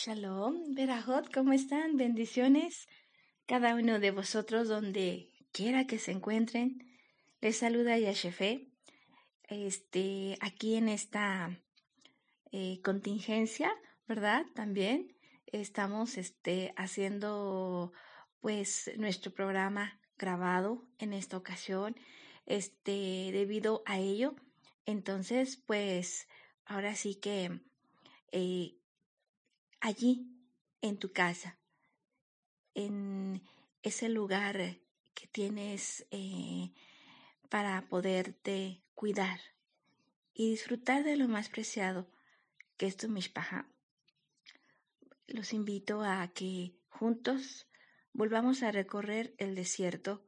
Shalom, Berajot, ¿cómo están? Bendiciones. Cada uno de vosotros, donde quiera que se encuentren, les saluda Yashefe. Este, aquí en esta eh, contingencia, ¿verdad? También estamos este, haciendo pues nuestro programa grabado en esta ocasión. Este, debido a ello, entonces, pues ahora sí que eh, allí, en tu casa, en ese lugar que tienes eh, para poderte cuidar y disfrutar de lo más preciado que es tu mishpaha. Los invito a que juntos volvamos a recorrer el desierto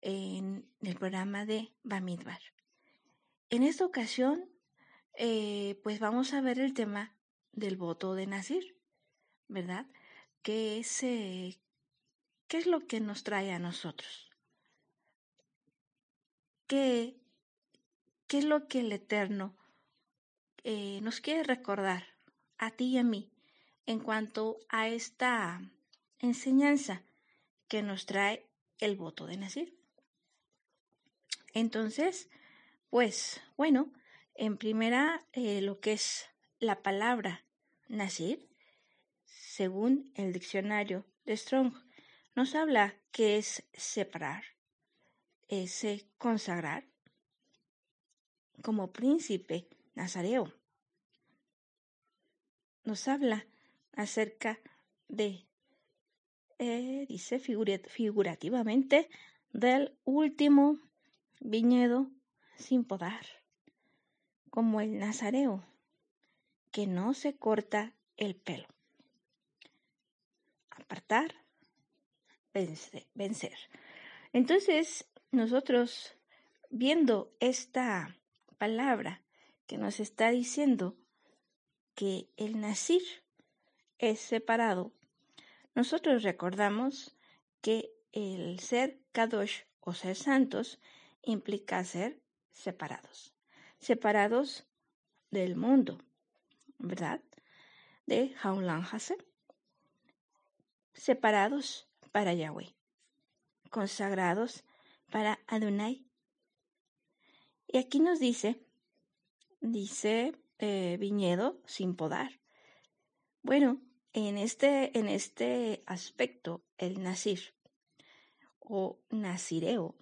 en el programa de Bamidbar. En esta ocasión, eh, pues vamos a ver el tema del voto de Nasir, ¿verdad? ¿Qué es, ¿Qué es lo que nos trae a nosotros? ¿Qué, qué es lo que el Eterno eh, nos quiere recordar a ti y a mí en cuanto a esta enseñanza que nos trae el voto de Nasir? Entonces, pues bueno, en primera, eh, lo que es la palabra Nasir, según el diccionario de Strong, nos habla que es separar, es consagrar como príncipe nazareo. Nos habla acerca de, eh, dice figurativamente, del último viñedo sin podar, como el nazareo que no se corta el pelo. Apartar, vencer. Entonces, nosotros, viendo esta palabra que nos está diciendo que el nacir es separado, nosotros recordamos que el ser kadosh o ser santos implica ser separados, separados del mundo, ¿verdad? De Haulan Hasen, separados para Yahweh, consagrados para Adonai. Y aquí nos dice, dice eh, viñedo sin podar. Bueno, en este, en este aspecto, el Nasir o Nasireo,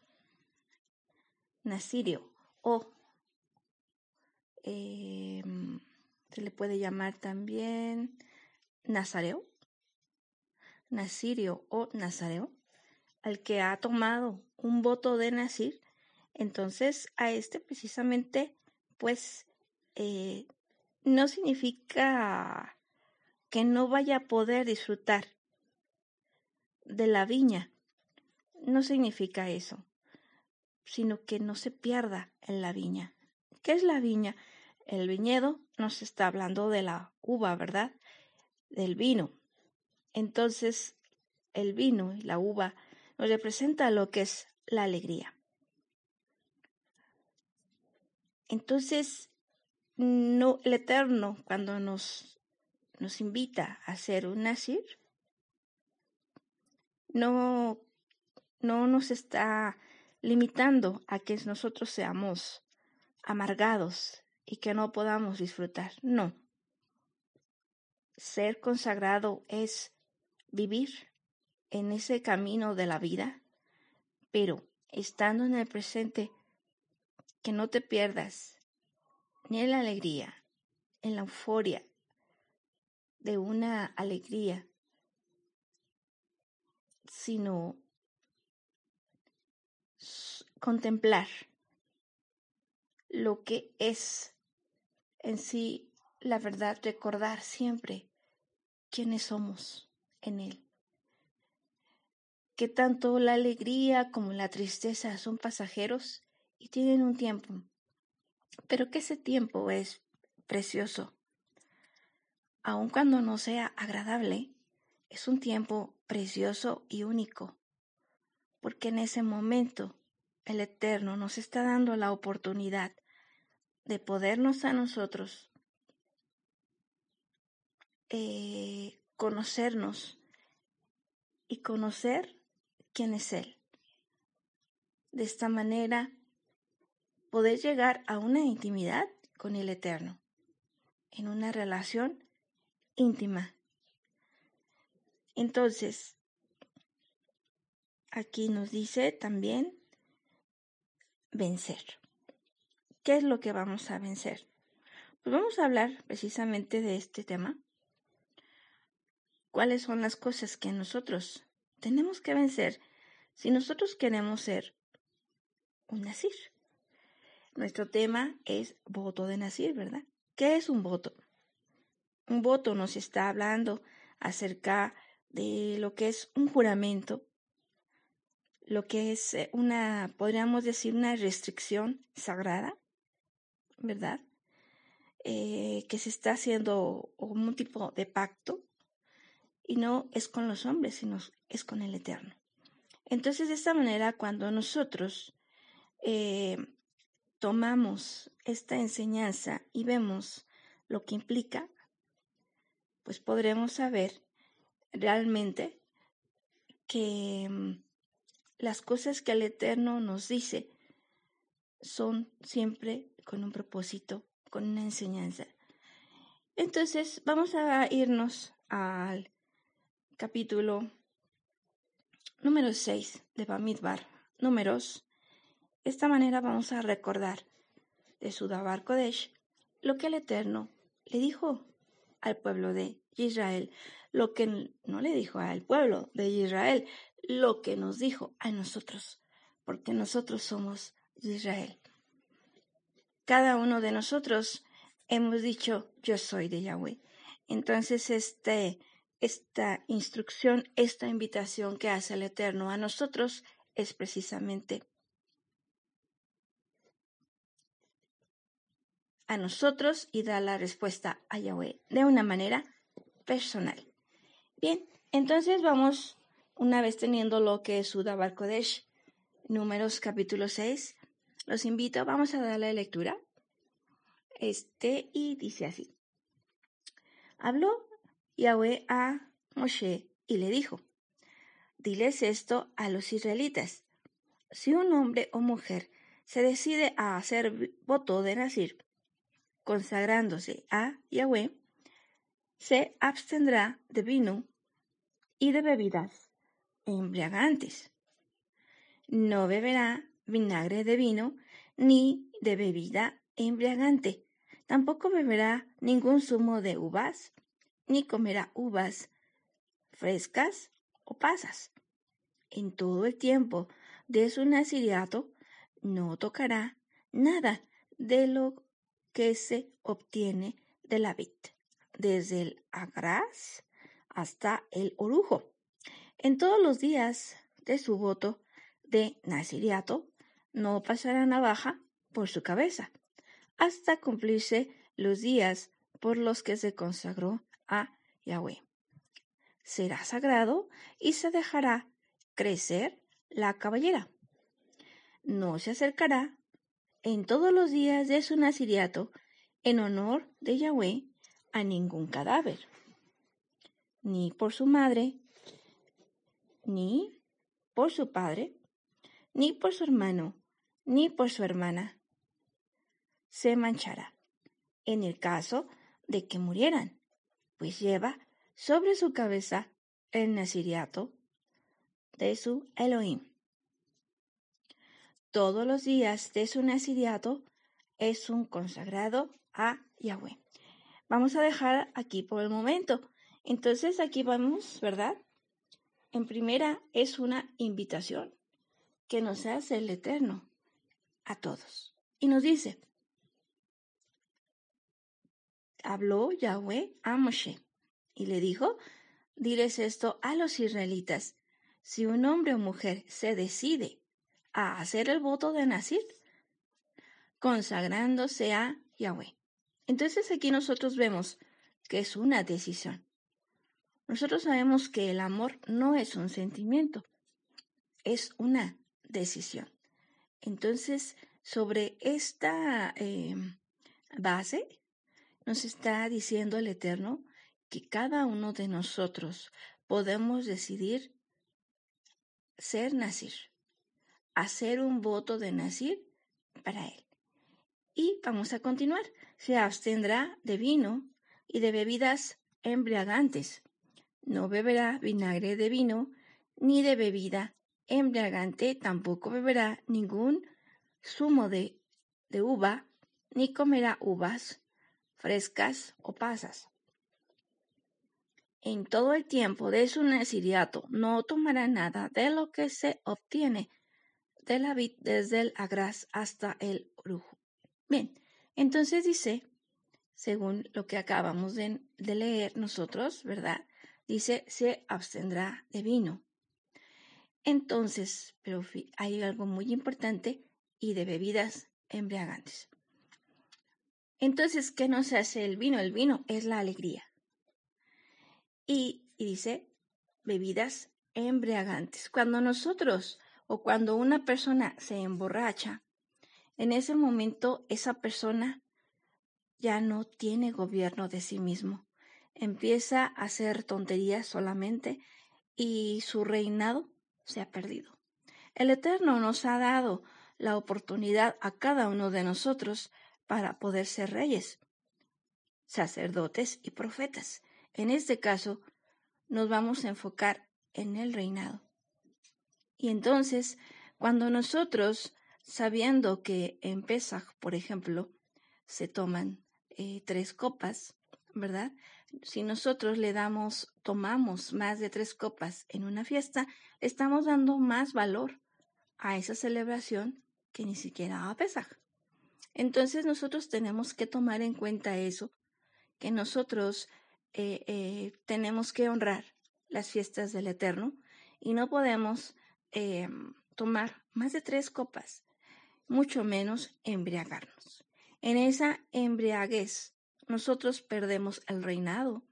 Nasirio o eh, se le puede llamar también Nazareo, Nasirio o Nazareo, al que ha tomado un voto de Nasir, entonces a este precisamente, pues, eh, no significa que no vaya a poder disfrutar de la viña, no significa eso, sino que no se pierda en la viña. ¿Qué es la viña? El viñedo nos está hablando de la uva, ¿verdad? Del vino. Entonces, el vino y la uva nos representa lo que es la alegría. Entonces, no, el Eterno, cuando nos, nos invita a hacer un nacir, no, no nos está limitando a que nosotros seamos amargados y que no podamos disfrutar. No. Ser consagrado es vivir en ese camino de la vida, pero estando en el presente, que no te pierdas ni en la alegría, en la euforia de una alegría, sino contemplar lo que es en sí la verdad, recordar siempre quiénes somos en Él. Que tanto la alegría como la tristeza son pasajeros y tienen un tiempo, pero que ese tiempo es precioso. Aun cuando no sea agradable, es un tiempo precioso y único, porque en ese momento el Eterno nos está dando la oportunidad de podernos a nosotros eh, conocernos y conocer quién es Él. De esta manera, poder llegar a una intimidad con el Eterno, en una relación íntima. Entonces, aquí nos dice también vencer. ¿Qué es lo que vamos a vencer? Pues vamos a hablar precisamente de este tema. ¿Cuáles son las cosas que nosotros tenemos que vencer si nosotros queremos ser un nacir? Nuestro tema es voto de nacir, ¿verdad? ¿Qué es un voto? Un voto nos está hablando acerca de lo que es un juramento, lo que es eh, una, podríamos decir, una restricción sagrada, ¿verdad? Eh, que se está haciendo un tipo de pacto y no es con los hombres, sino es con el Eterno. Entonces, de esta manera, cuando nosotros eh, tomamos esta enseñanza y vemos lo que implica, pues podremos saber realmente que mm, las cosas que el Eterno nos dice son siempre con un propósito, con una enseñanza. Entonces, vamos a irnos al capítulo número 6 de Bamidbar, números. De esta manera vamos a recordar de Sudabar Kodesh lo que el Eterno le dijo al pueblo de Israel, lo que no le dijo al pueblo de Israel, lo que nos dijo a nosotros, porque nosotros somos de Israel. Cada uno de nosotros hemos dicho, yo soy de Yahweh. Entonces, este, esta instrucción, esta invitación que hace el Eterno a nosotros es precisamente a nosotros y da la respuesta a Yahweh de una manera personal. Bien, entonces vamos una vez teniendo lo que es Sudabar Kodesh, números capítulo 6, los invito, vamos a darle lectura. Este, y dice así. Habló Yahweh a Moshe y le dijo, diles esto a los israelitas. Si un hombre o mujer se decide a hacer voto de nacir, consagrándose a Yahweh, se abstendrá de vino y de bebidas embriagantes. No beberá vinagre de vino ni de bebida embriagante. Tampoco beberá ningún zumo de uvas, ni comerá uvas frescas o pasas. En todo el tiempo de su naciriato no tocará nada de lo que se obtiene de la vid, desde el agraz hasta el orujo. En todos los días de su voto de Naziriato, no pasará navaja por su cabeza, hasta cumplirse los días por los que se consagró a Yahweh. Será sagrado y se dejará crecer la cabellera. No se acercará en todos los días de su Naziriato en honor de Yahweh a ningún cadáver, ni por su madre, ni por su padre, ni por su hermano, ni por su hermana. Se manchará en el caso de que murieran, pues lleva sobre su cabeza el nasiriato de su Elohim. Todos los días de su nasiriato es un consagrado a Yahweh. Vamos a dejar aquí por el momento. Entonces aquí vamos, ¿verdad? En primera es una invitación que nos hace el Eterno a todos. Y nos dice, habló Yahweh a Moshe y le dijo, diles esto a los israelitas, si un hombre o mujer se decide a hacer el voto de Nacir, consagrándose a Yahweh. Entonces aquí nosotros vemos que es una decisión. Nosotros sabemos que el amor no es un sentimiento, es una decisión. Entonces, sobre esta eh, base, nos está diciendo el Eterno que cada uno de nosotros podemos decidir ser Nacir, hacer un voto de Nacir para él. Y vamos a continuar. Se abstendrá de vino y de bebidas embriagantes. No beberá vinagre de vino ni de bebida embriagante, tampoco beberá ningún zumo de, de uva, ni comerá uvas frescas o pasas. En todo el tiempo de su neciriato no tomará nada de lo que se obtiene de la vid desde el agraz hasta el orujo. Bien, entonces dice, según lo que acabamos de leer nosotros, ¿verdad? Dice, se abstendrá de vino. Entonces, pero hay algo muy importante y de bebidas embriagantes. Entonces, ¿qué nos hace el vino? El vino es la alegría. Y, dice, bebidas embriagantes. Cuando nosotros o cuando una persona se emborracha, en ese momento esa persona ya no tiene gobierno de sí mismo. Empieza a hacer tonterías solamente y su reinado se ha perdido. El Eterno nos ha dado la oportunidad a cada uno de nosotros para poder ser reyes, sacerdotes y profetas. En este caso, nos vamos a enfocar en el reinado. Y entonces, cuando nosotros, sabiendo que en Pesach, por ejemplo, se toman eh, tres copas, ¿verdad? Si nosotros le damos, tomamos más de tres copas en una fiesta, estamos dando más valor a esa celebración que ni siquiera a Pesach. Entonces nosotros tenemos que tomar en cuenta eso, que nosotros eh, eh, tenemos que honrar las fiestas del Eterno y no podemos eh, tomar más de tres copas, mucho menos embriagarnos. En esa embriaguez nosotros perdemos el reinado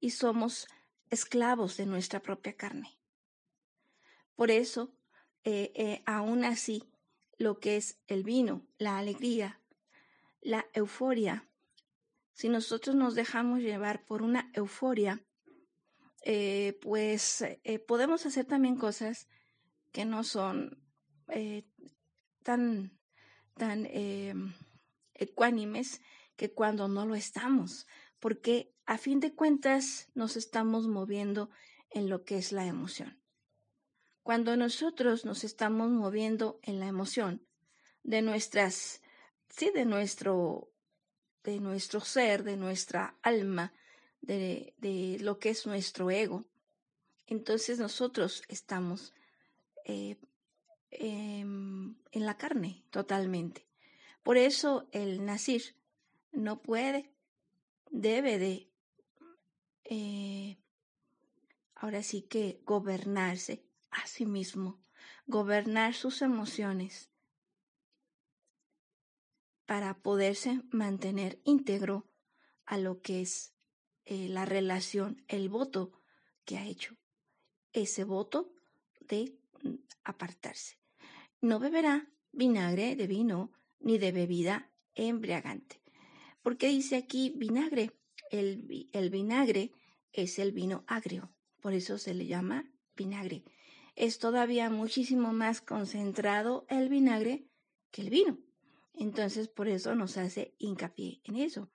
y somos esclavos de nuestra propia carne. Por eso, aún así, lo que es el vino, la alegría, la euforia, si nosotros nos dejamos llevar por una euforia, eh, pues eh, podemos hacer también cosas que no son eh, tan, tan ecuánimes que cuando no lo estamos, porque a fin de cuentas nos estamos moviendo en lo que es la emoción. Cuando nosotros nos estamos moviendo en la emoción de nuestras, sí, de nuestro de nuestro ser, de nuestra alma, de, de lo que es nuestro ego, entonces nosotros estamos eh, em, en la carne totalmente. Por eso el nacir no puede, debe de, eh, ahora sí que gobernarse a sí mismo, gobernar sus emociones, para poderse mantener íntegro a lo que es eh, la relación, el voto que ha hecho. Ese voto de mm, apartarse. No beberá vinagre de vino ni de bebida embriagante. ¿Por qué dice aquí vinagre? El, el vinagre es el vino agrio, por eso se le llama vinagre. Es todavía muchísimo más concentrado el vinagre que el vino. Entonces, por eso nos hace hincapié en eso.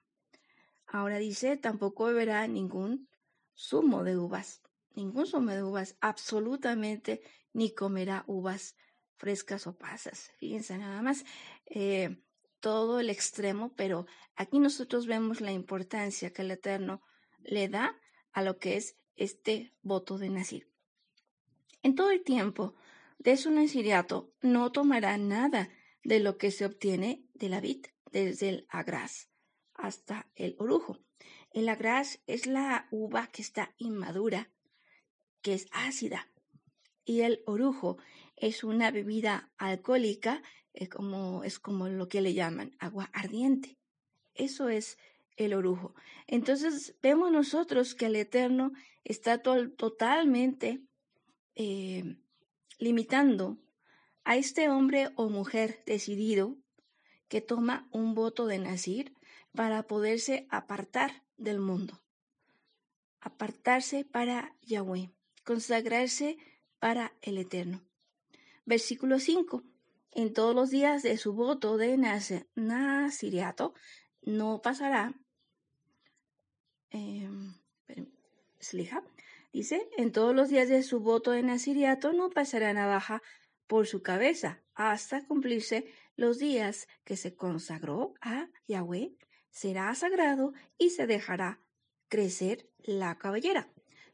Ahora dice, tampoco beberá ningún zumo de uvas, ningún zumo de uvas, absolutamente, ni comerá uvas frescas o pasas. Fíjense nada más, eh, todo el extremo, pero aquí nosotros vemos la importancia que el Eterno le da a lo que es este voto de nacir. En todo el tiempo de su naciriato no tomará nada de lo que se obtiene de la vid, desde el agraz hasta el orujo. El agraz es la uva que está inmadura, que es ácida, y el orujo es una bebida alcohólica, es como, es como lo que le llaman agua ardiente. Eso es el orujo. Entonces vemos nosotros que el Eterno está totalmente eh, limitando a este hombre o mujer decidido que toma un voto de nacir para poderse apartar del mundo. apartarse para Yahweh, consagrarse para el Eterno. Versículo 5. En todos los días de su voto de Nasiriato no pasará. Eh, dice, en todos los días de su voto de Nasiriato no pasará navaja por su cabeza hasta cumplirse los días que se consagró a Yahweh. Será sagrado y se dejará crecer la cabellera.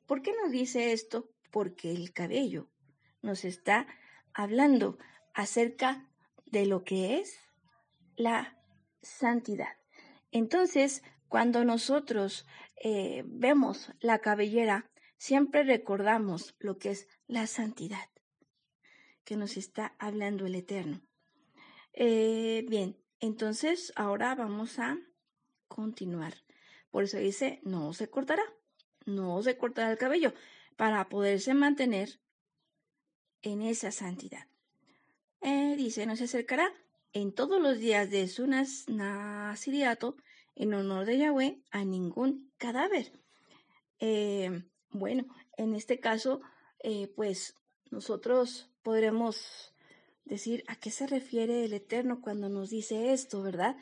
¿Por qué nos dice esto? Porque el cabello nos está hablando acerca de lo que es la santidad. Entonces, cuando nosotros eh, vemos la cabellera, siempre recordamos lo que es la santidad que nos está hablando el Eterno. Eh, bien, entonces ahora vamos a continuar. Por eso dice, no se cortará, no se cortará el cabello, para poderse mantener en esa santidad. Eh, dice, no se acercará en todos los días de su nasiriato en honor de Yahweh a ningún cadáver. Eh, bueno, en este caso, eh, pues nosotros podremos decir a qué se refiere el Eterno cuando nos dice esto, ¿verdad?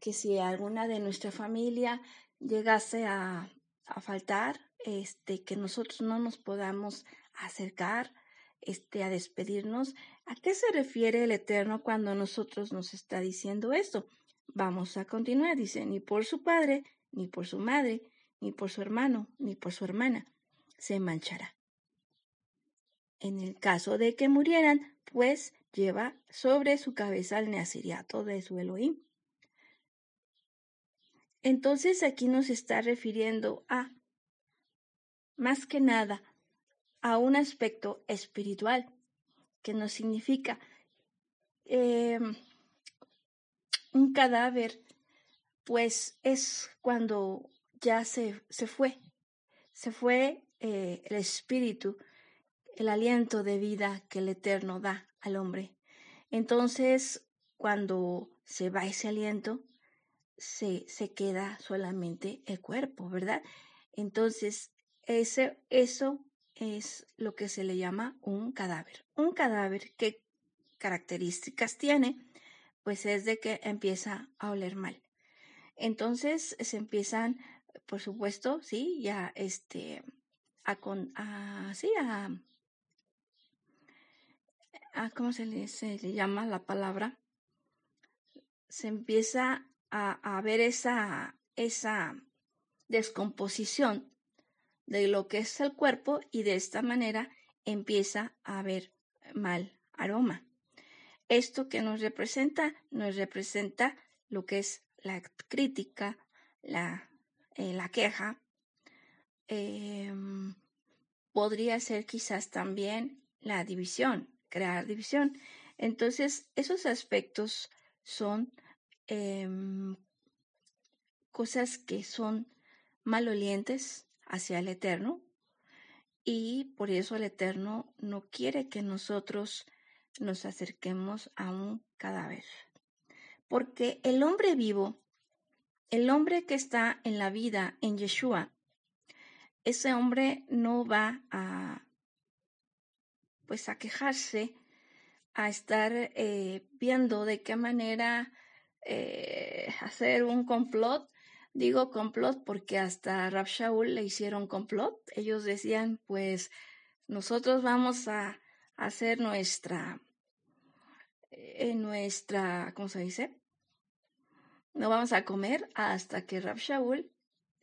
Que si alguna de nuestra familia llegase a, a faltar, este, que nosotros no nos podamos acercar, este, a despedirnos. ¿A qué se refiere el Eterno cuando nosotros nos está diciendo esto? Vamos a continuar. Dice, ni por su padre, ni por su madre, ni por su hermano, ni por su hermana, se manchará. En el caso de que murieran, pues lleva sobre su cabeza el neasiriato de su Elohim. Entonces aquí nos está refiriendo a, más que nada, a un aspecto espiritual, que nos significa em, un cadáver, pues es cuando ya se, se fue, se fue eh, el espíritu, el aliento de vida que el Eterno da al hombre. Entonces, cuando se va ese aliento, se, se queda solamente el cuerpo, ¿verdad? Entonces, ese, eso es lo que se le llama un cadáver. Un cadáver, ¿qué características tiene? Pues es de que empieza a oler mal. Entonces se empiezan, por supuesto, sí, ya este, a, a ¿cómo se le, se le llama la palabra? Se empieza a, a ver esa, esa descomposición de lo que es el cuerpo y de esta manera empieza a haber mal aroma. Esto que nos representa, nos representa lo que es la crítica, la, eh, la queja. Em, podría ser quizás también la división, crear división. Entonces, esos aspectos son em, cosas que son malolientes, hacia el Eterno y por eso el Eterno no quiere que nosotros nos acerquemos a un cadáver. Porque el hombre vivo, el hombre que está en la vida en Yeshua, ese hombre no va a pues a quejarse, a estar eh, viendo de qué manera eh, hacer un complot Digo complot porque hasta Rab Shaul le hicieron complot. Ellos decían, pues nosotros vamos a hacer nuestra, eh, nuestra, ¿cómo se dice? No vamos a comer hasta que Rab Shaul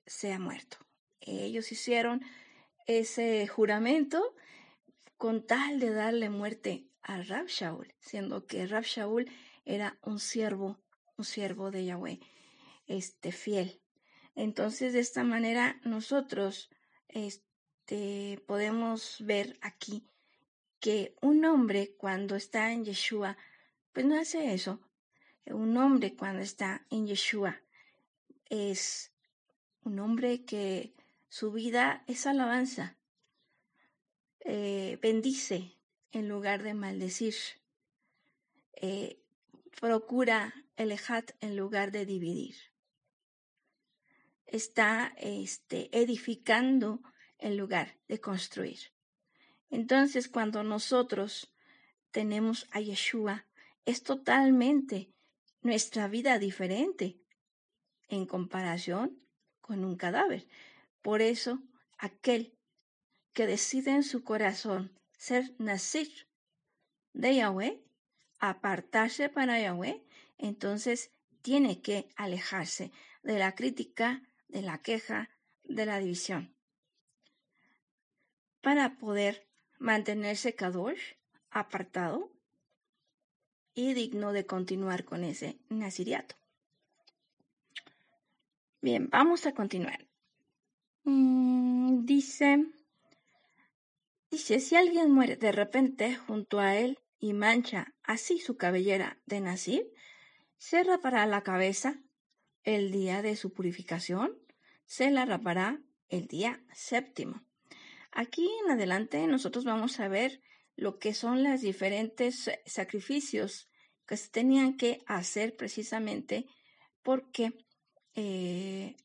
sea muerto. Ellos hicieron ese juramento con tal de darle muerte a Rab Shaul, siendo que Rab Shaul era un siervo, un siervo de Yahweh, este fiel. Entonces, de esta manera, nosotros este, podemos ver aquí que un hombre cuando está en Yeshua, pues no hace eso. Un hombre cuando está en Yeshua es un hombre que su vida es alabanza, eh, bendice en lugar de maldecir, eh, procura el ejat en lugar de dividir está este, edificando en lugar de construir. Entonces, cuando nosotros tenemos a Yeshua, es totalmente nuestra vida diferente en comparación con un cadáver. Por eso, aquel que decide en su corazón ser Nasir de Yahweh, apartarse para Yahweh, entonces tiene que alejarse de la crítica, de la queja, de la división. Para poder mantenerse Kadosh, apartado y digno de continuar con ese nasiriato. Bien, vamos a continuar. Mm, dice, dice, si alguien muere de repente junto a él y mancha así su cabellera de Nasir, se rapará la cabeza el día de su purificación, se la rapará el día séptimo. Aquí en adelante nosotros vamos a ver lo que son los diferentes sacrificios que se tenían que hacer precisamente porque eh,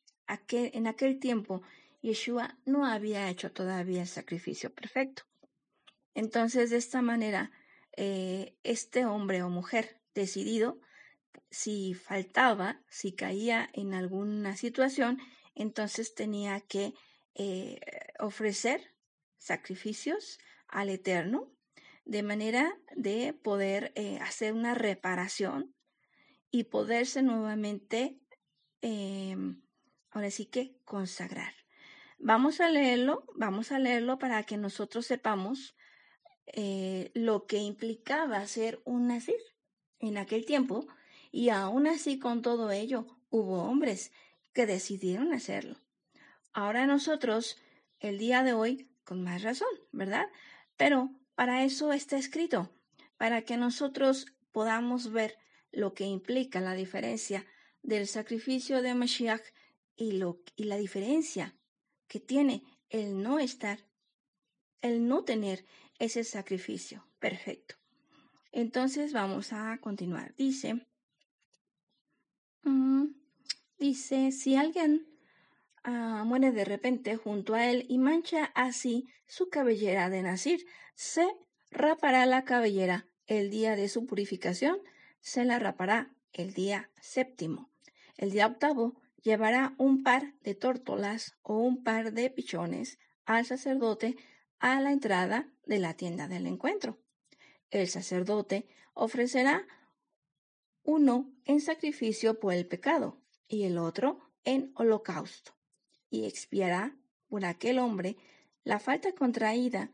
en aquel tiempo Yeshua no había hecho todavía el sacrificio perfecto. Entonces, de esta manera, eh, este hombre o mujer decidido, si faltaba, si caía en alguna situación, entonces tenía que eh, ofrecer sacrificios al Eterno de manera de poder eh, hacer una reparación y poderse nuevamente, em, ahora sí que consagrar. Vamos a leerlo, vamos a leerlo para que nosotros sepamos eh, lo que implicaba ser un nazir en aquel tiempo y aún así con todo ello hubo hombres que decidieron hacerlo. Ahora nosotros, el día de hoy, con más razón, ¿verdad? Pero para eso está escrito, para que nosotros podamos ver lo que implica la diferencia del sacrificio de Mashiach y, lo, y la diferencia que tiene el no estar, el no tener ese sacrificio perfecto. Entonces vamos a continuar. Dice, mm, dice, si alguien Ah, muere de repente junto a él y mancha así su cabellera de nacir. Se rapará la cabellera el día de su purificación, se la rapará el día séptimo. El día octavo llevará un par de tórtolas o un par de pichones al sacerdote a la entrada de la tienda del encuentro. El sacerdote ofrecerá uno en sacrificio por el pecado y el otro en holocausto y expiará por aquel hombre la falta contraída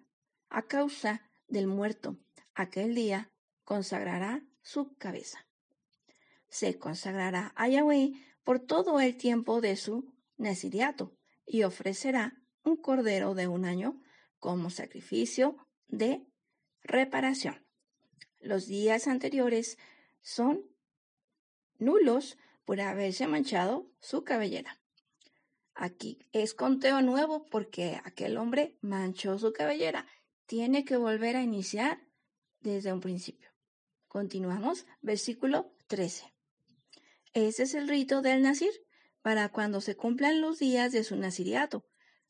a causa del muerto. Aquel día consagrará su cabeza. Se consagrará a Yahweh por todo el tiempo de su nasiriato y ofrecerá un cordero de un año como sacrificio de reparación. Los días anteriores son nulos por haberse manchado su cabellera. Aquí es conteo nuevo porque aquel hombre manchó su cabellera. Tiene que volver a iniciar desde un principio. Continuamos, versículo 13. Ese es el rito del nacir para cuando se cumplan los días de su naciriato,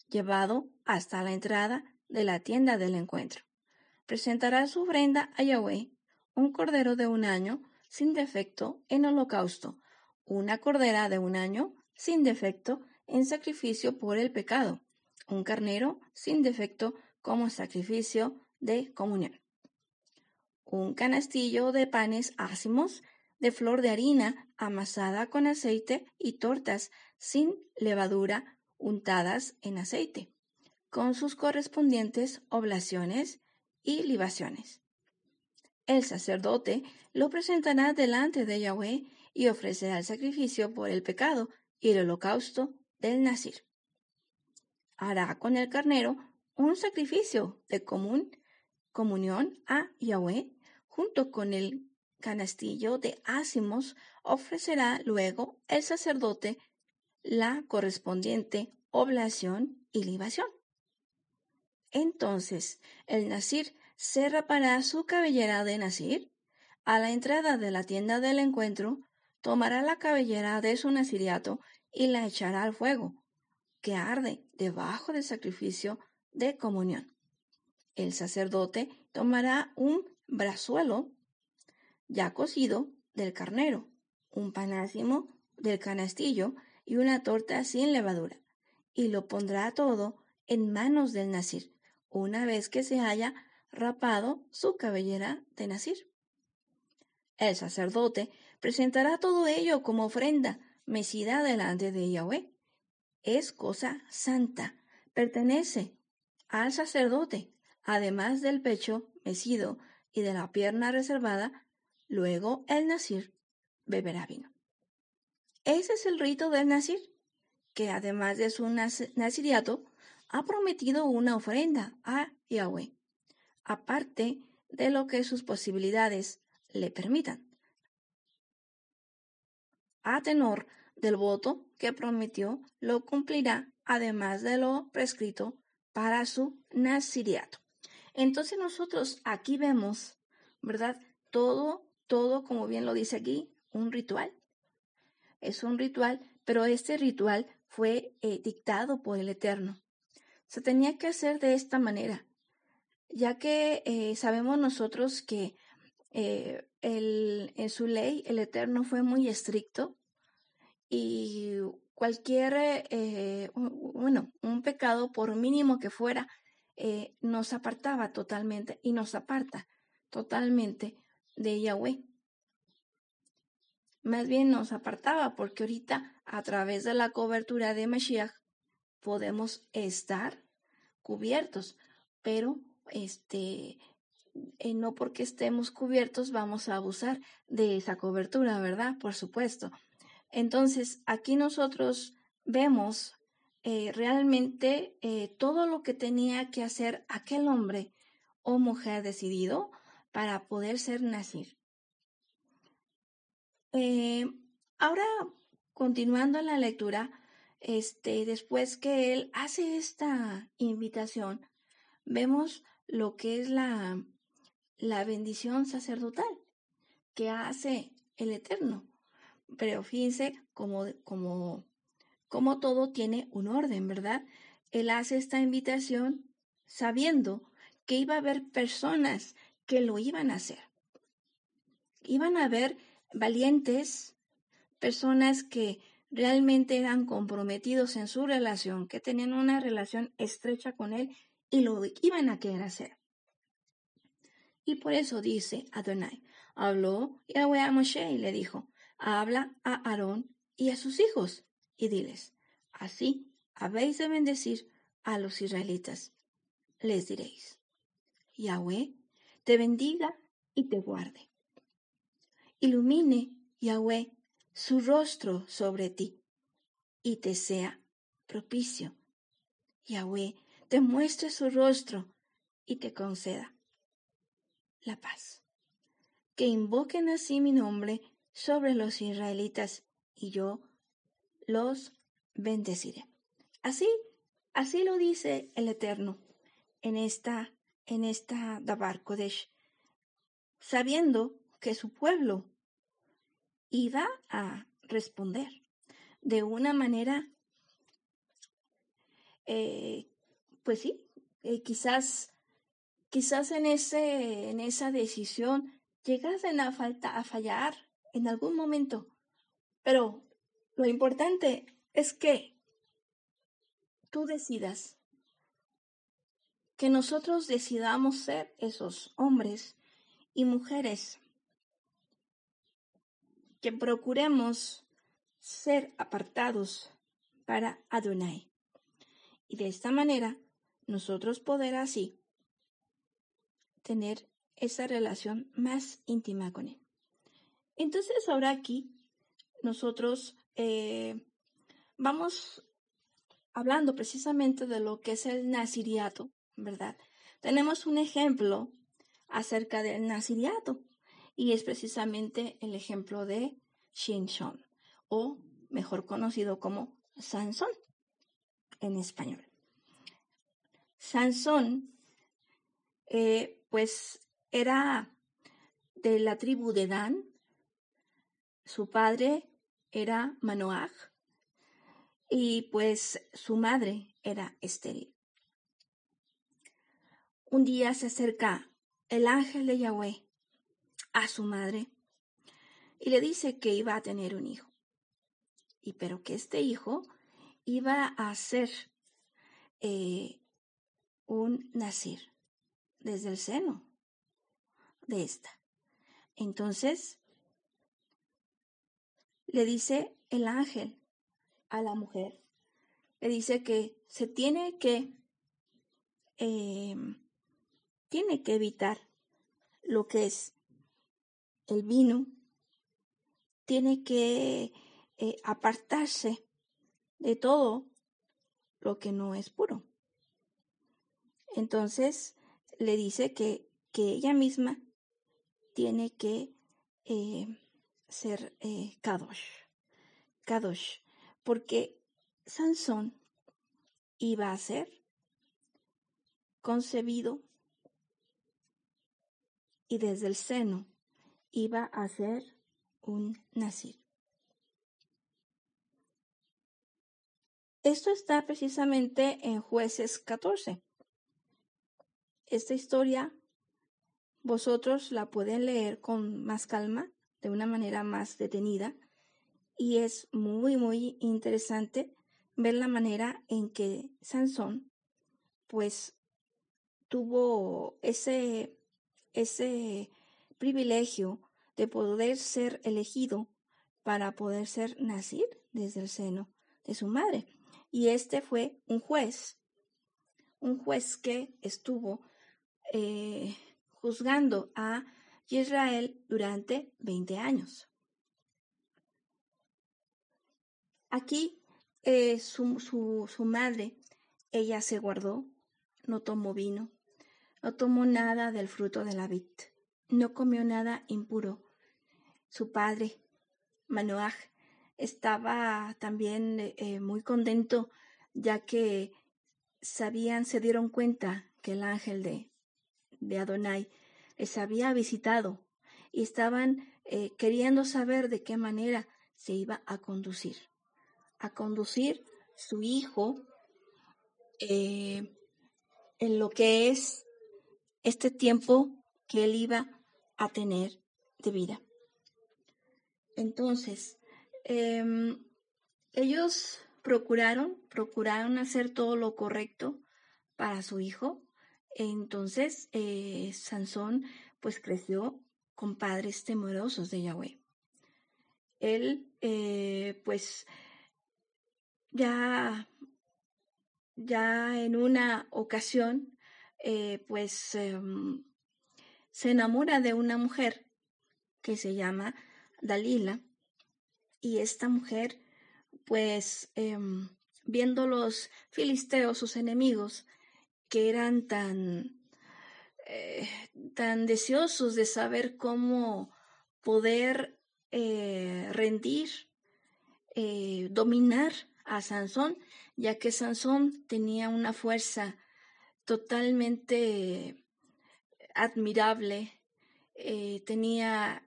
llevado hasta la entrada de la tienda del encuentro. Presentará su ofrenda a Yahweh, un cordero de un año sin defecto en holocausto, una cordera de un año sin defecto en sacrificio por el pecado, un carnero sin defecto como sacrificio de comunión, un canastillo de panes ácimos de flor de harina amasada con aceite y tortas sin levadura untadas en aceite, con sus correspondientes oblaciones y libaciones. El sacerdote lo presentará delante de Yahweh y ofrecerá el sacrificio por el pecado y el holocausto del Nazir. Hará con el carnero un sacrificio de común comunión a Yahweh, junto con el canastillo de ácimos, ofrecerá luego el sacerdote la correspondiente oblación y libación. Entonces el Nazir se rapará su cabellera de Nazir. A la entrada de la tienda del encuentro, tomará la cabellera de su naziriato y la echará al fuego. que arde debajo del sacrificio de comunión. El sacerdote tomará un brazuelo ya cocido del carnero, un panásimo del canastillo y una torta sin levadura, y lo pondrá todo en manos del Nasir, una vez que se haya rapado su cabellera de Nasir. El sacerdote presentará todo ello como ofrenda mecida delante de Yahweh. Es cosa santa, pertenece al sacerdote, además del pecho mecido y de la pierna reservada, luego el Nasir beberá vino. Ese es el rito del Nasir, que además de su nasiriato, ha prometido una ofrenda a Yahweh, aparte de lo que sus posibilidades le permitan. A tenor del voto que prometió, lo cumplirá, además de lo prescrito para su nasiriato. Entonces nosotros aquí vemos, ¿verdad? Todo, todo, como bien lo dice aquí, un ritual. Es un ritual, pero este ritual fue eh, dictado por el Eterno. Se tenía que hacer de esta manera, ya que eh, sabemos nosotros que eh, en su ley el Eterno fue muy estricto y cualquier, bueno, un pecado, por mínimo que fuera, nos apartaba totalmente y nos aparta totalmente de Yahweh. Más bien nos apartaba, porque ahorita a través de la cobertura de Mashiach podemos estar cubiertos, pero este eh, no porque estemos cubiertos vamos a abusar de esa cobertura, ¿verdad? Por supuesto. Entonces, aquí nosotros vemos eh, realmente eh, todo lo que tenía que hacer aquel hombre o mujer decidido para poder ser nacir. Eh, ahora, continuando la lectura, este, después que él hace esta invitación, vemos lo que es la, la bendición sacerdotal que hace el Eterno. Pero fíjense como, como, como todo tiene un orden, ¿verdad? Él hace esta invitación sabiendo que iba a haber personas que lo iban a hacer. Iban a haber valientes, personas que realmente eran comprometidos en su relación, que tenían una relación estrecha con él y lo iban a querer hacer. Y por eso dice Adonai, habló Yahweh a Moshe y le dijo, habla a Aarón y a sus hijos y diles, así habéis de bendecir a los israelitas. Les diréis, Yahweh te bendiga y te guarde ilumine, Yahweh, su rostro sobre ti y te sea propicio. Yahweh te muestre su rostro y te conceda la paz. Que invoquen así mi nombre sobre los israelitas y yo los bendeciré. Así, así lo dice el Eterno en esta, en esta Dabar Kodesh, sabiendo que su pueblo iba a responder de una manera, eh, pues sí, eh, quizás, quizás en, ese, en esa decisión llegasen a, falta, a fallar en algún momento, pero lo importante es que tú decidas, que nosotros decidamos ser esos hombres y mujeres que procuremos ser apartados para Adonai. Y de esta manera, nosotros poder así tener esa relación más íntima con Él. Entonces, ahora aquí, nosotros eh, vamos hablando precisamente de lo que es el naziriato, ¿verdad? Tenemos un ejemplo acerca del naziriato y es precisamente el ejemplo de Shinshon, o mejor conocido como Sansón en español. Sansón, eh, pues era de la tribu de Dan, su padre era Manoach, y pues su madre era estéril. Un día se acerca el ángel de Yahweh a su madre y le dice que iba a tener un hijo. Y pero que este hijo iba a ser eh, un nacir desde el seno de esta. Entonces, le dice el ángel a la mujer, le dice que se tiene que, em, tiene que evitar lo que es el vino, tiene que eh, apartarse de todo lo que no es puro. Entonces le dice que, que ella misma tiene que eh, ser eh, Kadosh. Kadosh. Porque Sansón iba a ser concebido y desde el seno iba a ser un nacir. Esto está precisamente en jueces 14. Esta historia vosotros la pueden leer con más calma, de una manera más detenida, y es muy, muy interesante ver la manera en que Sansón, pues, tuvo ese, ese privilegio de poder ser elegido para poder ser nacido desde el seno de su madre. Y este fue un juez, un juez que estuvo eh, juzgando a Israel durante 20 años. Aquí eh, su, su madre, ella se guardó, no tomó vino, no tomó nada del fruto de la vid, no comió nada impuro. Su padre, Manoaj, estaba también eh, muy contento ya que sabían, se dieron cuenta que el ángel de, de Adonai les había visitado y estaban eh, queriendo saber de qué manera se iba a conducir, a conducir su hijo eh, en lo que es este tiempo que él iba a tener de vida. Entonces, Em, ellos procuraron, procuraron hacer todo lo correcto para su hijo. Entonces, eh, Sansón pues creció con padres temerosos de Yahweh. Él eh, pues ya, ya en una ocasión eh, pues em, se enamora de una mujer que se llama Dalila y esta mujer, pues em, viendo los filisteos, sus enemigos, que eran tan, eh, tan deseosos de saber cómo poder eh, rendir, eh, dominar a Sansón, ya que Sansón tenía una fuerza totalmente admirable, tenía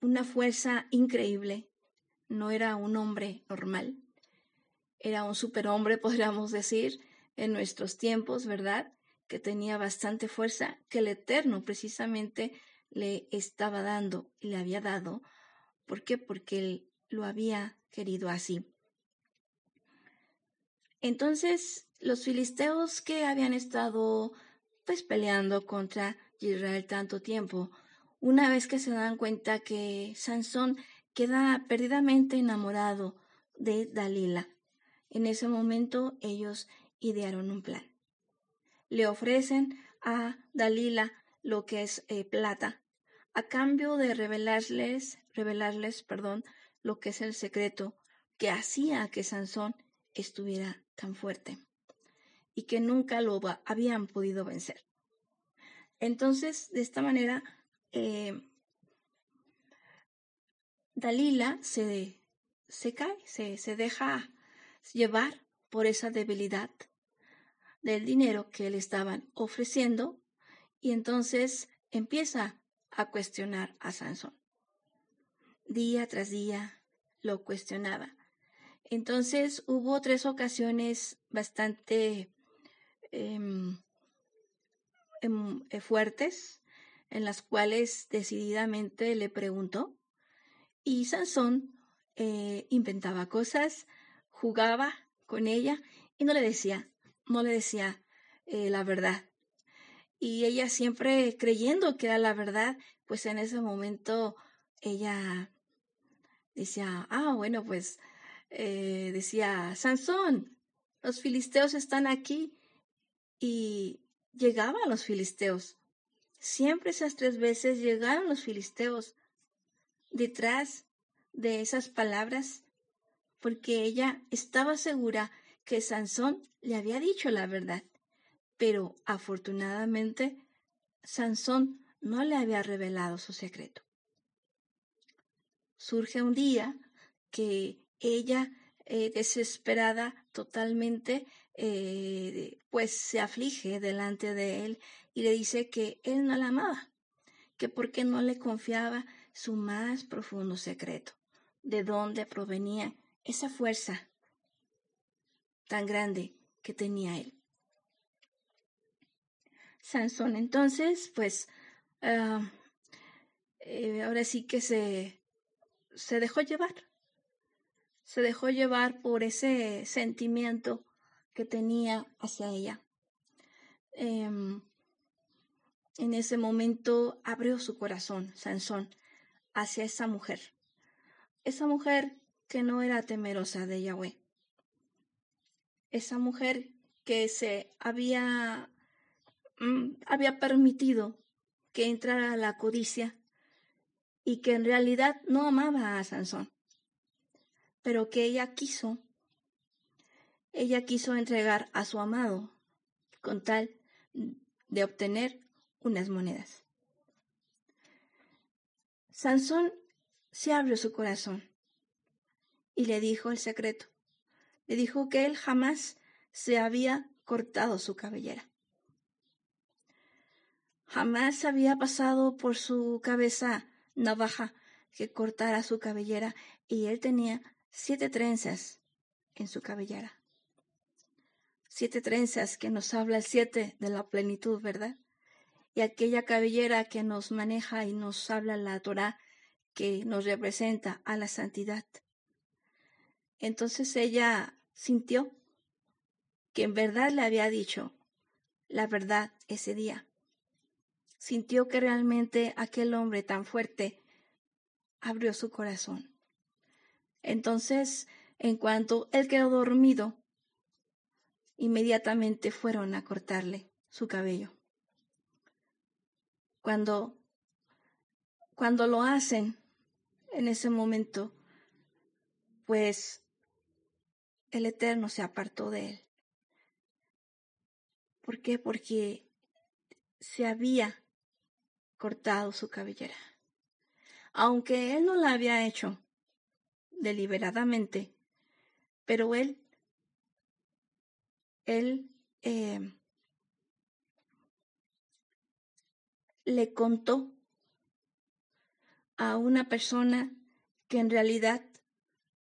una fuerza increíble no era un hombre normal, era un superhombre, podríamos decir, en nuestros tiempos, ¿verdad? Que tenía bastante fuerza, que el Eterno precisamente le estaba dando y le había dado. ¿Por qué? Porque él lo había querido así. Entonces, los filisteos que habían estado pues peleando contra Israel tanto tiempo, una vez que se dan cuenta que Sansón queda perdidamente enamorado de Dalila. En ese momento ellos idearon un plan. Le ofrecen a Dalila lo que es eh, plata, a cambio de revelarles, revelarles, perdón, lo que es el secreto que hacía que Sansón estuviera tan fuerte y que nunca lo habían podido vencer. Entonces, de esta manera, eh, Dalila se, se cae, se, se deja llevar por esa debilidad del dinero que le estaban ofreciendo y entonces empieza a cuestionar a Sansón. Día tras día lo cuestionaba. Entonces hubo tres ocasiones bastante em, em, eh, fuertes en las cuales decididamente le preguntó y Sansón eh, inventaba cosas, jugaba con ella y no le decía, no le decía eh, la verdad. Y ella siempre creyendo que era la verdad, pues en ese momento ella decía, ah, bueno, pues eh, decía, Sansón, los filisteos están aquí. Y llegaban los filisteos. Siempre esas tres veces llegaron los filisteos detrás de esas palabras, porque ella estaba segura que Sansón le había dicho la verdad. Pero afortunadamente Sansón no le había revelado su secreto. Surge un día que ella, eh, desesperada totalmente, eh, pues se aflige delante de él y le dice que él no la amaba, que porque no le confiaba su más profundo secreto, de dónde provenía esa fuerza tan grande que tenía él. Sansón entonces, pues, ah, eh, ahora sí que se, se dejó llevar se dejó llevar por ese sentimiento que tenía hacia ella. Em, en ese momento abrió su corazón, Sansón, hacia esa mujer. Esa mujer que no era temerosa de Yahweh. Esa mujer que se había, mm, había permitido que entrara la codicia y que en realidad no amaba a Sansón pero que ella quiso, ella quiso entregar a su amado con tal de obtener unas monedas. Sansón se abrió su corazón y le dijo el secreto. Le dijo que él jamás se había cortado su cabellera. Jamás había pasado por su cabeza navaja que cortara su cabellera y él tenía siete trenzas en su cabellera. Siete trenzas que nos habla el siete de la plenitud, ¿verdad? Y aquella cabellera que nos maneja y nos habla la Torah que nos representa a la santidad. Entonces ella sintió que en verdad le había dicho la verdad ese día. Sintió que realmente aquel hombre tan fuerte abrió su corazón. Entonces, en cuanto él quedó dormido, inmediatamente fueron a cortarle su cabello. Cuando, cuando lo hacen en ese momento, pues el Eterno se apartó de él. ¿Por qué? Porque se había cortado su cabellera. Aunque él no la había hecho, deliberadamente, pero él, él eh, le contó a una persona que en realidad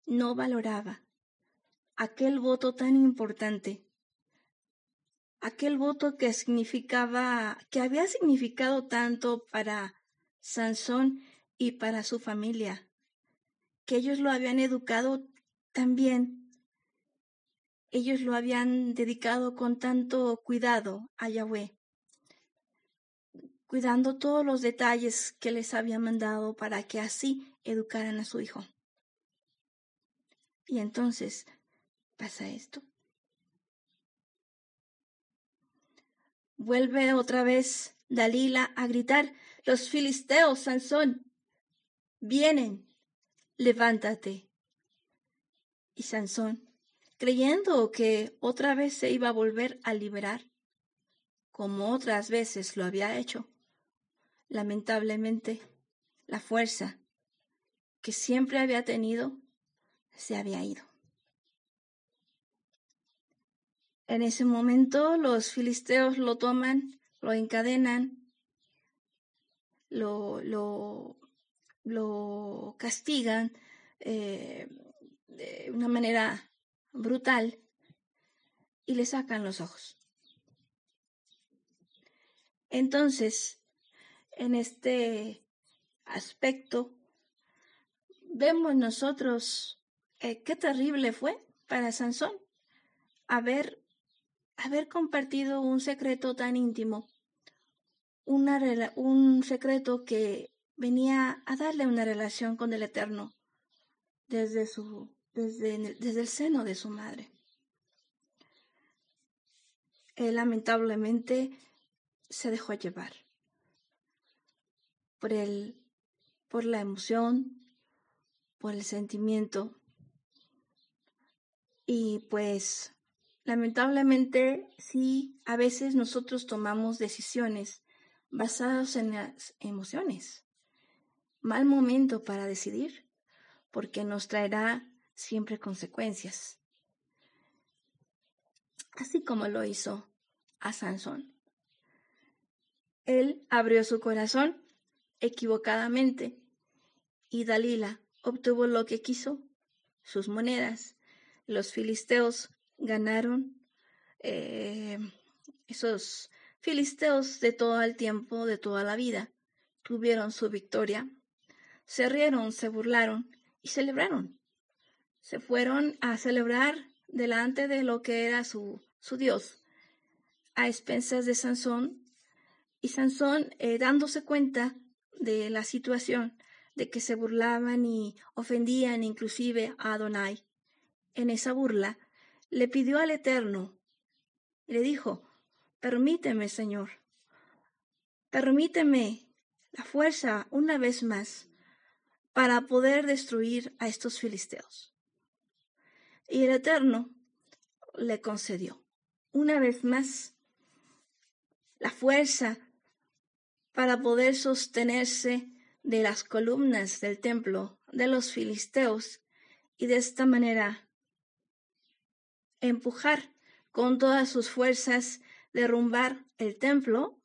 no valoraba aquel voto tan importante, aquel voto que significaba, que había significado tanto para Sansón y para su familia que ellos lo habían educado también, ellos lo habían dedicado con tanto cuidado a Yahweh, cuidando todos los detalles que les había mandado para que así educaran a su hijo. Y entonces pasa esto. Vuelve otra vez Dalila a gritar, los filisteos, Sansón, vienen levántate. Y Sansón, creyendo que otra vez se iba a volver a liberar, como otras veces lo había hecho, lamentablemente la fuerza que siempre había tenido se había ido. En ese momento los filisteos lo toman, lo encadenan, lo, lo lo castigan, eh, de una manera brutal y le sacan los ojos. Entonces, en este aspecto, vemos nosotros eh, qué terrible fue para Sansón haber, haber compartido un secreto tan íntimo, un secreto que venía a darle una relación con el Eterno desde, su, desde, desde el seno de su madre. Él lamentablemente se dejó llevar por el, por la emoción, por el sentimiento. Y pues lamentablemente sí, a veces nosotros tomamos decisiones basadas en las emociones. Mal momento para decidir, porque nos traerá siempre consecuencias. Así como lo hizo a Sansón. Él abrió su corazón equivocadamente y Dalila obtuvo lo que quiso, sus monedas. Los filisteos ganaron eh, esos filisteos de todo el tiempo, de toda la vida, tuvieron su victoria, se rieron, se burlaron y celebraron. Se fueron a celebrar delante de lo que era su, su Dios, a expensas de Sansón, y Sansón, eh, dándose cuenta de la situación, de que se burlaban y ofendían inclusive a Adonai, en esa burla, le pidió al Eterno, y le dijo, permíteme, Señor, permíteme la fuerza una vez más para poder destruir a estos filisteos. Y el Eterno le concedió una vez más la fuerza para poder sostenerse de las columnas del templo de los filisteos y de esta manera empujar con todas sus fuerzas, derrumbar el templo,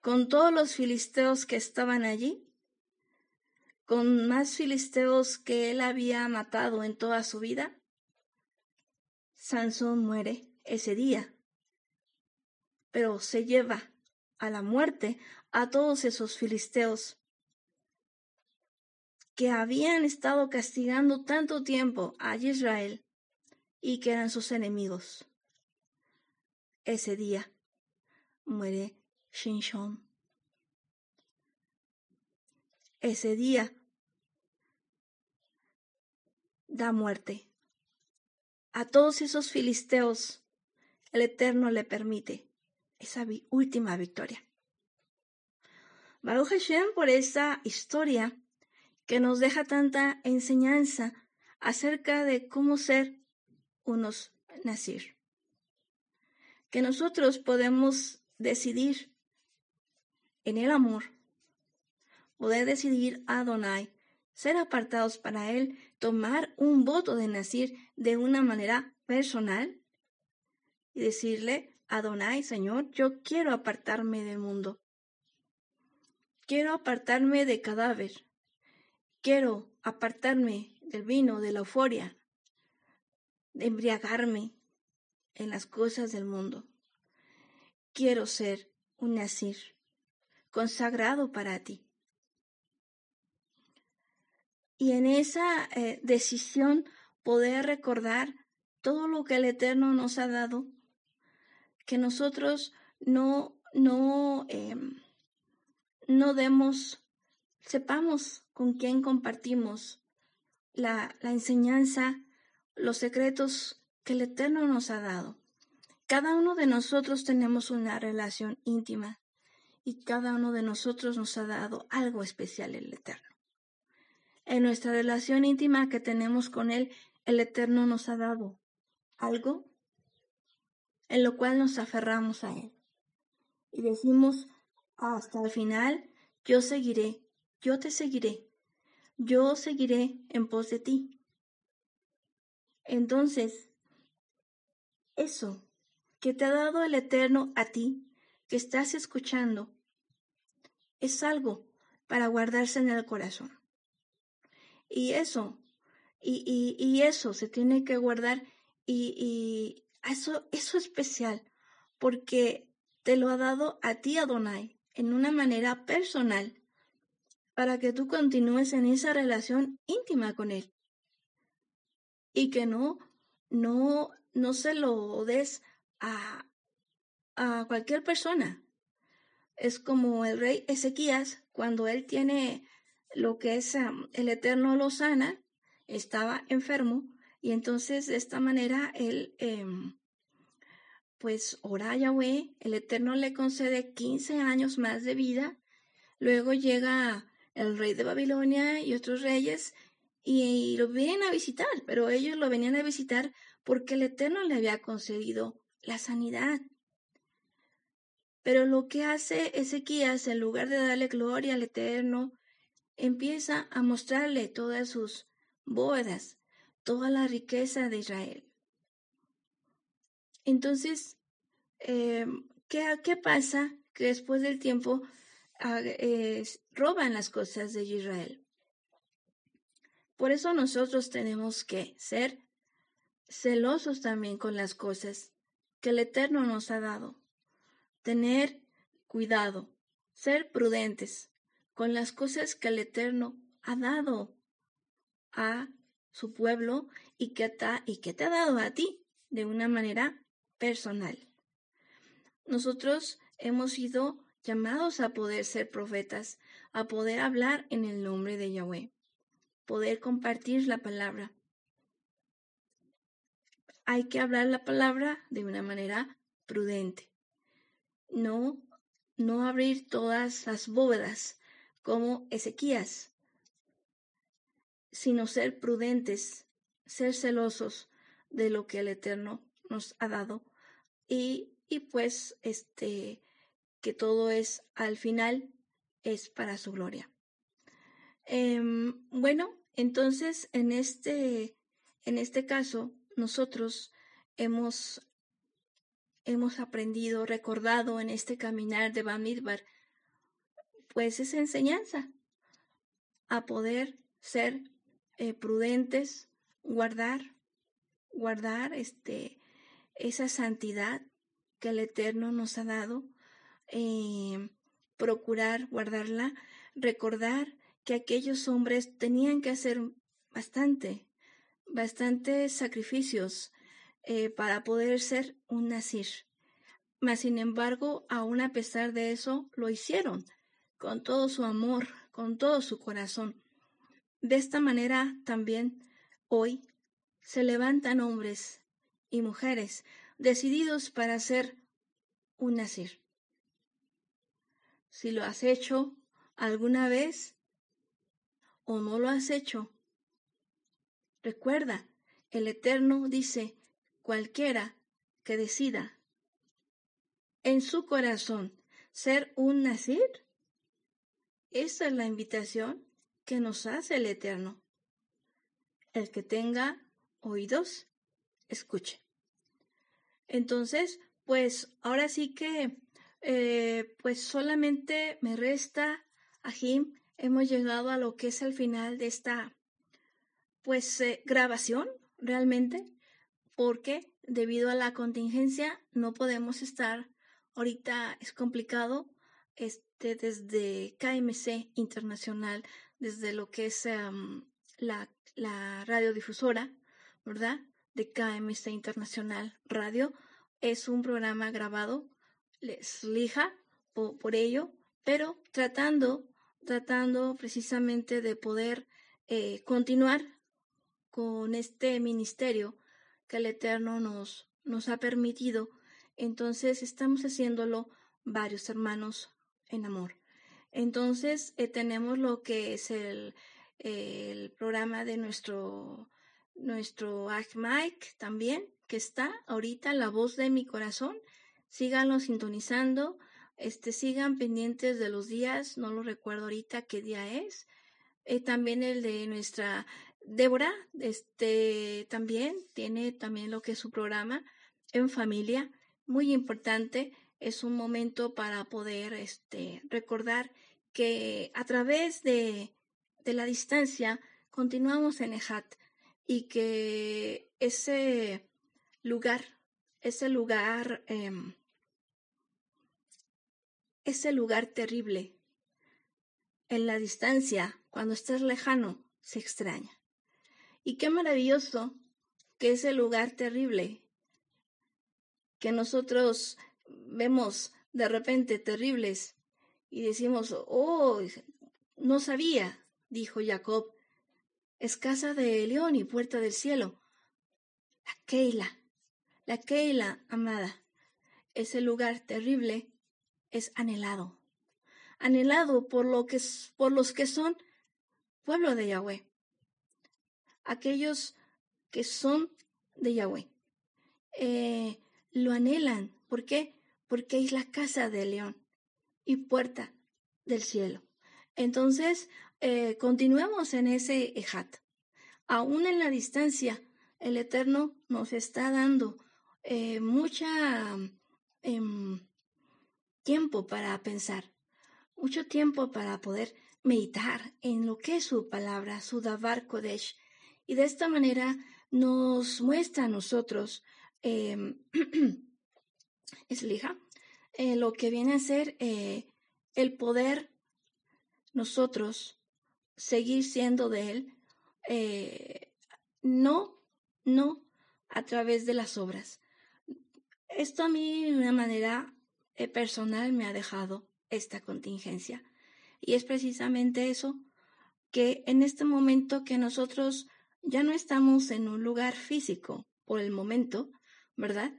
con todos los filisteos que estaban allí, con más filisteos que él había matado en toda su vida, Sansón muere ese día pero se lleva a la muerte a todos esos filisteos que habían estado castigando tanto tiempo a Israel y que eran sus enemigos. Ese día muere Shinshon. Ese día da muerte. A todos esos filisteos el Eterno le permite esa última victoria. Baruch Hashem por esta historia que nos deja tanta enseñanza acerca de cómo ser unos nacir. Que nosotros podemos decidir en el amor, poder decidir a Adonai, ser apartados para Él, tomar un voto de nacir de una manera personal y decirle, Adonai, Señor, yo quiero apartarme del mundo. Quiero apartarme de cadáver. Quiero apartarme del vino, de la euforia, de embriagarme en las cosas del mundo. Quiero ser un nazir, consagrado para ti. Y en esa eh, decisión poder recordar todo lo que el Eterno nos ha dado que nosotros no, no, em, no demos, sepamos con quién compartimos la, la enseñanza, los secretos que el Eterno nos ha dado. Cada uno de nosotros tenemos una relación íntima y cada uno de nosotros nos ha dado algo especial el Eterno. En nuestra relación íntima que tenemos con Él, el Eterno nos ha dado algo en lo cual nos aferramos a Él. Y decimos hasta el final, yo seguiré, yo te seguiré, yo seguiré en pos de ti. Entonces, eso que te ha dado el Eterno a ti, que estás escuchando, es algo para guardarse en el corazón. Y eso, y, y, eso se tiene que guardar y, y eso, eso especial, porque te lo ha dado a ti Adonai en una manera personal para que tú continúes en esa relación íntima con él y que no no no se lo des a a cualquier persona. Es como el rey Ezequías cuando él tiene lo que es el Eterno lo sana, estaba enfermo y entonces de esta manera él em, pues ora a Yahweh, el Eterno le concede 15 años más de vida, luego llega el rey de Babilonia y otros reyes y, lo vienen a visitar, pero ellos lo venían a visitar porque el Eterno le había concedido la sanidad. Pero lo que hace Ezequías, en lugar de darle gloria al Eterno, empieza a mostrarle todas sus bóvedas, toda la riqueza de Israel. Entonces, ¿qué, ¿qué, pasa? Que después del tiempo roban las cosas de Israel. Por eso nosotros tenemos que ser celosos también con las cosas que el Eterno nos ha dado. Tener cuidado, ser prudentes con las cosas que el Eterno ha dado a su pueblo y que, y que te ha dado a ti de una manera personal. Nosotros hemos sido llamados a poder ser profetas, a poder hablar en el nombre de Yahweh, poder compartir la palabra. Hay que hablar la palabra de una manera prudente. No, no abrir todas las bóvedas como Ezequías, sino ser prudentes, ser celosos de lo que el Eterno nos ha dado y, y pues este que todo es al final es para su gloria. Em, bueno, entonces en este, en este caso nosotros hemos, hemos aprendido, recordado en este caminar de Bamidbar, pues esa enseñanza a poder ser eh, prudentes, guardar, guardar este, esa santidad que el Eterno nos ha dado, eh, procurar guardarla, recordar que aquellos hombres tenían que hacer bastante, bastantes sacrificios eh, para poder ser un nazir. Mas, sin embargo, aún a pesar de eso, lo hicieron con todo su amor, con todo su corazón. De esta manera también hoy se levantan hombres y mujeres decididos para ser un nacir. Si lo has hecho alguna vez o no lo has hecho, recuerda, el Eterno dice, cualquiera que decida en su corazón ser un nacir, esa es la invitación que nos hace el Eterno. El que tenga oídos, escuche. Entonces, pues ahora sí que, eh, pues solamente me resta, Jim, hemos llegado a lo que es el final de esta, pues, eh, grabación, realmente, porque debido a la contingencia no podemos estar, ahorita es complicado, este, desde KMC Internacional, desde lo que es la, la radiodifusora, ¿verdad? de KMC Internacional Radio. Es un programa grabado, les lija por, ello, pero tratando, tratando precisamente de poder eh, continuar con este ministerio que el Eterno nos, nos ha permitido. Entonces estamos haciéndolo varios hermanos en amor. Entonces eh, tenemos lo que es el, el programa de nuestro nuestro Mike también, que está ahorita la voz de mi corazón. Síganlo sintonizando, este, sigan pendientes de los días, no lo recuerdo ahorita qué día es. Eh, también el de nuestra Débora, este, también tiene también lo que es su programa en familia, muy importante. Es un momento para poder este, recordar que a través de, de la distancia continuamos en Ejat y que ese lugar, ese lugar, em, ese lugar terrible en la distancia, cuando estás lejano, se extraña. Y qué maravilloso que ese lugar terrible que nosotros vemos de repente terribles y decimos, oh, no sabía, dijo Jacob, es casa de león y puerta del cielo. La Keila, la Keila, amada, ese lugar terrible es anhelado, anhelado por, lo que, por los que son pueblo de Yahweh, aquellos que son de Yahweh. Eh, lo anhelan. ¿Por qué? Porque es la casa del león y puerta del cielo. Entonces, eh, continuemos en ese ejat. Aún en la distancia, el Eterno nos está dando eh, mucha em, tiempo para pensar, mucho tiempo para poder meditar en lo que es su palabra, su Davar Kodesh. Y de esta manera nos muestra a nosotros, eh, es lija, eh, lo que viene a ser eh, el poder nosotros seguir siendo de Él, eh, no, no a través de las obras. Esto a mí de una manera personal me ha dejado esta contingencia. Y es precisamente eso, que en este momento que nosotros ya no estamos en un lugar físico por el momento, ¿verdad?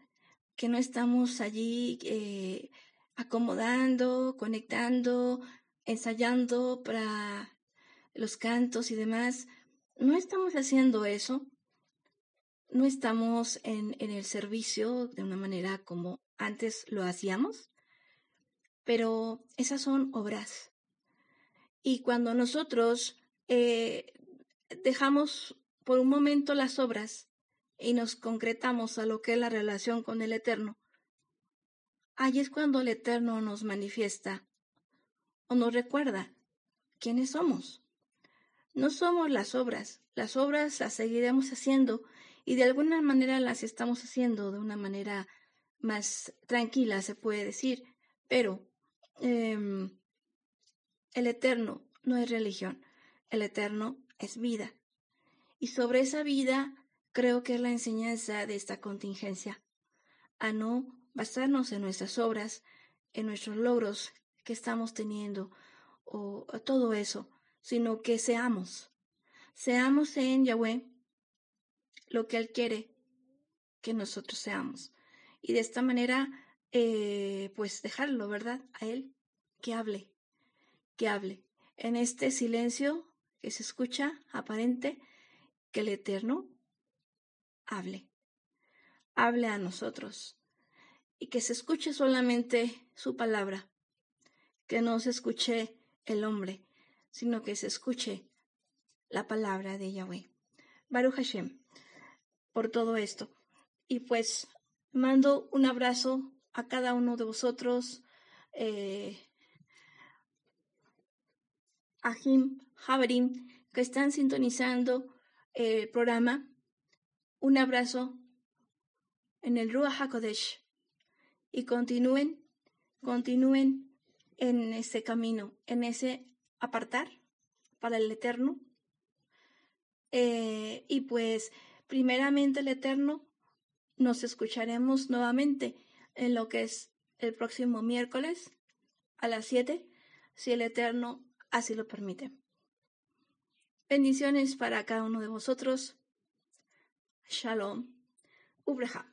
Que no estamos allí eh, acomodando, conectando, ensayando para los cantos y demás. No estamos haciendo eso. No estamos en, en el servicio de una manera como antes lo hacíamos. Pero esas son obras. Y cuando nosotros eh, dejamos por un momento las obras y nos concretamos a lo que es la relación con el Eterno, ahí es cuando el Eterno nos manifiesta o nos recuerda quiénes somos. No somos las obras, las obras las seguiremos haciendo y de alguna manera las estamos haciendo de una manera más tranquila, se puede decir, pero em, el Eterno no es religión, el Eterno es vida. Y sobre esa vida creo que es la enseñanza de esta contingencia, a no basarnos en nuestras obras, en nuestros logros que estamos teniendo o, todo eso, sino que seamos, seamos en Yahweh lo que Él quiere que nosotros seamos. Y de esta manera, eh, pues dejarlo, ¿verdad? A Él que hable, que hable. En este silencio que se escucha aparente, que el Eterno hable, hable a nosotros y que se escuche solamente su palabra, que no se escuche el hombre, sino que se escuche la palabra de Yahweh. Baruch Hashem, por todo esto. Y pues mando un abrazo a cada uno de vosotros, eh, Ahim, Haverim, que están sintonizando el programa. Un abrazo en el Ruach HaKodesh y continúen, continúen en ese camino, en ese apartar para el Eterno. Eh, y pues, primeramente el Eterno, nos escucharemos nuevamente en lo que es el próximo miércoles a las 7, si el Eterno así lo permite. Bendiciones para cada uno de vosotros. Shalom. Ubreja.